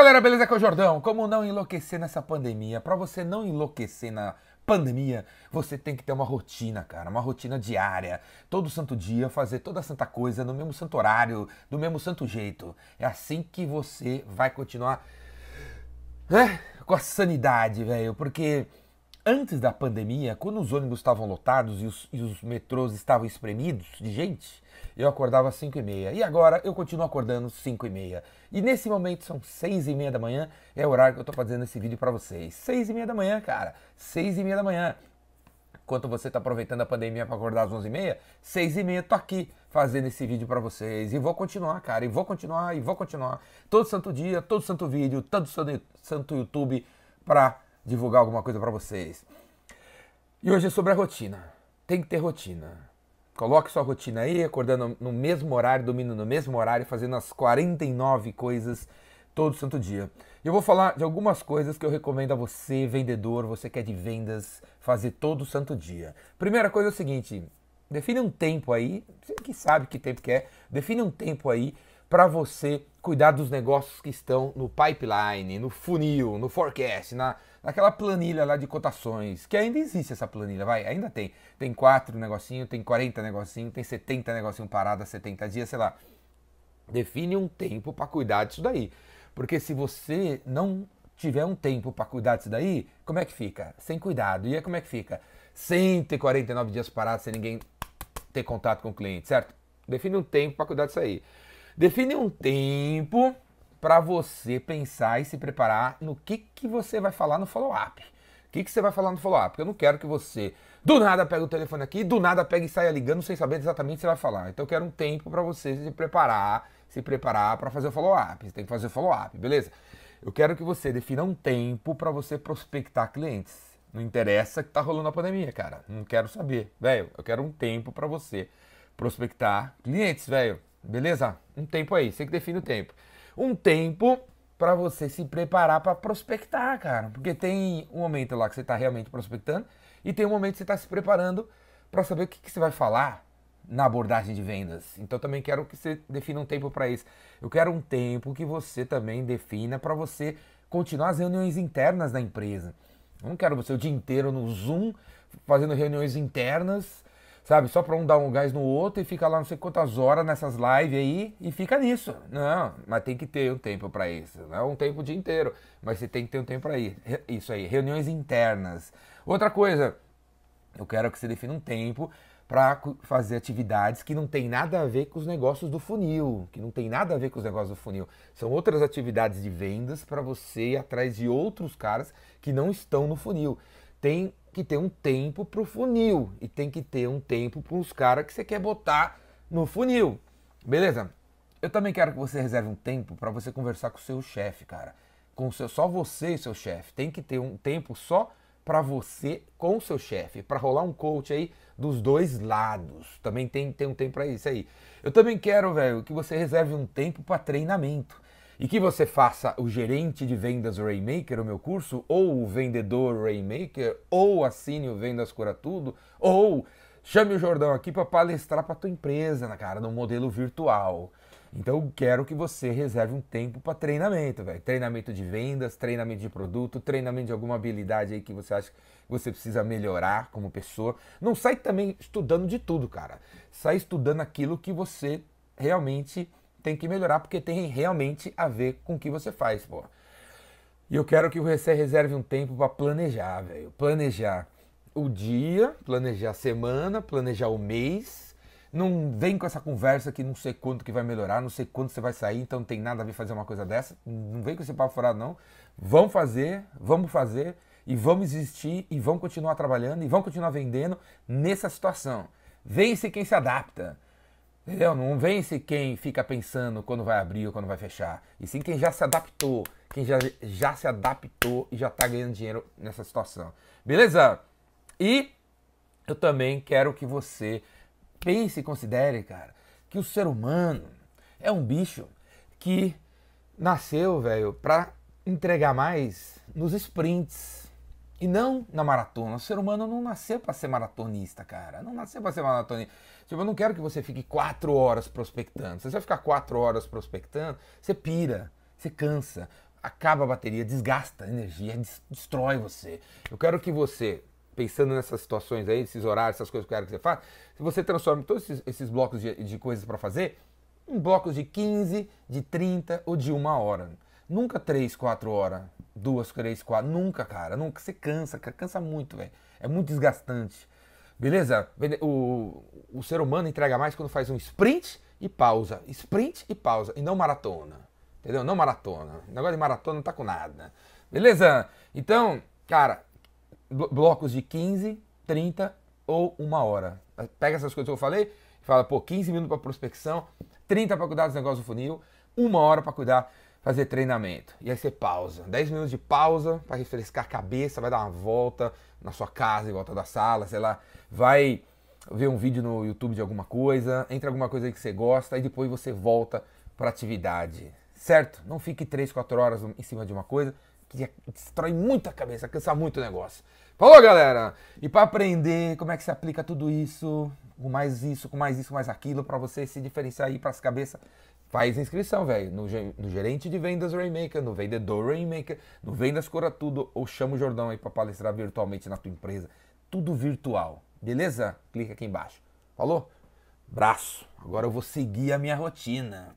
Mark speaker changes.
Speaker 1: galera, beleza? Aqui é o Jordão. Como não enlouquecer nessa pandemia? Para você não enlouquecer na pandemia, você tem que ter uma rotina, cara, uma rotina diária. Todo santo dia fazer toda a santa coisa no mesmo santo horário, do mesmo santo jeito. É assim que você vai continuar né, com a sanidade, velho, porque antes da pandemia, quando os ônibus estavam lotados e os, e os metrôs estavam espremidos de gente, eu acordava às 5 e meia. E agora eu continuo acordando às 5 e meia. E nesse momento são 6 e meia da manhã, é o horário que eu tô fazendo esse vídeo para vocês. 6 e meia da manhã, cara. 6 e meia da manhã. Enquanto você tá aproveitando a pandemia para acordar às 11 e meia, 6 e meia tô aqui fazendo esse vídeo para vocês. E vou continuar, cara. E vou continuar, e vou continuar. Todo santo dia, todo santo vídeo, todo santo YouTube para divulgar alguma coisa para vocês. E hoje é sobre a rotina. Tem que ter rotina. Coloque sua rotina aí, acordando no mesmo horário, dormindo no mesmo horário, fazendo as 49 coisas todo santo dia. Eu vou falar de algumas coisas que eu recomendo a você, vendedor, você que é de vendas, fazer todo santo dia. Primeira coisa é o seguinte, define um tempo aí, você que sabe que tempo que é, define um tempo aí para você cuidar dos negócios que estão no pipeline, no funil, no forecast, na, naquela planilha lá de cotações, que ainda existe essa planilha, vai, ainda tem. Tem 4 negocinho, tem 40 negocinho, tem 70 negocinho parado a 70 dias, sei lá. Define um tempo para cuidar disso daí. Porque se você não tiver um tempo para cuidar disso daí, como é que fica? Sem cuidado. E aí como é que fica? 149 dias parado sem ninguém ter contato com o cliente, certo? Define um tempo para cuidar disso aí. Define um tempo para você pensar e se preparar no que, que você vai falar no follow-up. O que, que você vai falar no follow-up? Eu não quero que você do nada pega o telefone aqui, do nada pega e saia ligando sem saber exatamente o que você vai falar. Então eu quero um tempo para você se preparar, se preparar para fazer o follow-up. Você tem que fazer o follow-up, beleza? Eu quero que você defina um tempo para você prospectar clientes. Não interessa que tá rolando a pandemia, cara. Não quero saber, velho. Eu quero um tempo para você prospectar clientes, velho. Beleza? Um tempo aí, você que define o tempo um tempo para você se preparar para prospectar, cara. Porque tem um momento lá que você está realmente prospectando e tem um momento que você está se preparando para saber o que, que, você vai falar na abordagem de vendas. Então também quero que você defina um tempo para isso. Eu quero um tempo que você também defina para você continuar as reuniões internas da empresa. Eu não quero você o dia inteiro no Zoom fazendo reuniões internas sabe? Só para um dar um gás no outro e fica lá não sei quantas horas nessas lives aí e fica nisso. Não, mas tem que ter um tempo para isso. Não é um tempo o dia inteiro, mas você tem que ter um tempo para isso aí. Reuniões internas. Outra coisa, eu quero que você defina um tempo para fazer atividades que não tem nada a ver com os negócios do funil, que não tem nada a ver com os negócios do funil. São outras atividades de vendas para você ir atrás de outros caras que não estão no funil. Tem que ter um tempo para o funil e tem que ter um tempo para os caras que você quer botar no funil. Beleza? Eu também quero que você reserve um tempo para você conversar com o seu chefe, cara. Com seu, só você e seu chefe. Tem que ter um tempo só para você com o seu chefe, para rolar um coach aí dos dois lados. Também tem, tem um tempo para isso aí. Eu também quero, velho, que você reserve um tempo para treinamento e que você faça o gerente de vendas Raymaker, o meu curso, ou o vendedor Raymaker, ou assine o Vendas Cura Tudo, ou chame o Jordão aqui para palestrar para tua empresa, na cara, no modelo virtual. Então quero que você reserve um tempo para treinamento, velho. Treinamento de vendas, treinamento de produto, treinamento de alguma habilidade aí que você acha que você precisa melhorar como pessoa. Não sai também estudando de tudo, cara. Sai estudando aquilo que você realmente tem que melhorar porque tem realmente a ver com o que você faz, pô. E eu quero que você reserve um tempo para planejar, velho. Planejar o dia, planejar a semana, planejar o mês. Não vem com essa conversa que não sei quanto que vai melhorar, não sei quanto você vai sair, então não tem nada a ver fazer uma coisa dessa. Não vem com esse papo furado, não. Vamos fazer, vamos fazer e vamos existir e vamos continuar trabalhando e vamos continuar vendendo nessa situação. Vence quem se adapta. Entendeu? Não vence quem fica pensando quando vai abrir ou quando vai fechar. E sim quem já se adaptou. Quem já, já se adaptou e já está ganhando dinheiro nessa situação. Beleza? E eu também quero que você pense e considere, cara, que o ser humano é um bicho que nasceu, velho, para entregar mais nos sprints e não na maratona. O ser humano não nasceu para ser maratonista, cara. Não nasceu para ser maratonista. Tipo, eu não quero que você fique quatro horas prospectando. Se você ficar quatro horas prospectando, você pira, você cansa. acaba a bateria, desgasta a energia, destrói você. Eu quero que você, pensando nessas situações aí, esses horários, essas coisas que eu quero que você faça, se você transforme todos esses, esses blocos de, de coisas para fazer em blocos de 15, de 30 ou de uma hora. Nunca 3, 4 horas, 2, 3, 4, nunca, cara, nunca. Você cansa, cansa muito, velho. É muito desgastante. Beleza? O, o ser humano entrega mais quando faz um sprint e pausa. Sprint e pausa, e não maratona. Entendeu? Não maratona. O negócio de maratona não tá com nada. Beleza? Então, cara, blocos de 15, 30 ou uma hora. Pega essas coisas que eu falei fala, pô, 15 minutos para prospecção, 30 para cuidar dos negócios do funil, uma hora para cuidar, fazer treinamento. E aí você pausa. 10 minutos de pausa para refrescar a cabeça, vai dar uma volta na sua casa, em volta da sala, sei lá, vai ver um vídeo no YouTube de alguma coisa, entra alguma coisa aí que você gosta e depois você volta para atividade certo? Não fique 3, 4 horas em cima de uma coisa que destrói muita cabeça, cansa muito o negócio. Falou, galera! E para aprender como é que se aplica tudo isso, com mais isso, com mais isso, mais aquilo, para você se diferenciar aí para as cabeças, faz inscrição, velho, no, no, gerente de vendas Rainmaker, no vendedor Rainmaker, no Vendas Cura Tudo, ou chama o Jordão aí para palestrar virtualmente na tua empresa. Tudo virtual, beleza? Clica aqui embaixo. Falou? Braço. Agora eu vou seguir a minha rotina.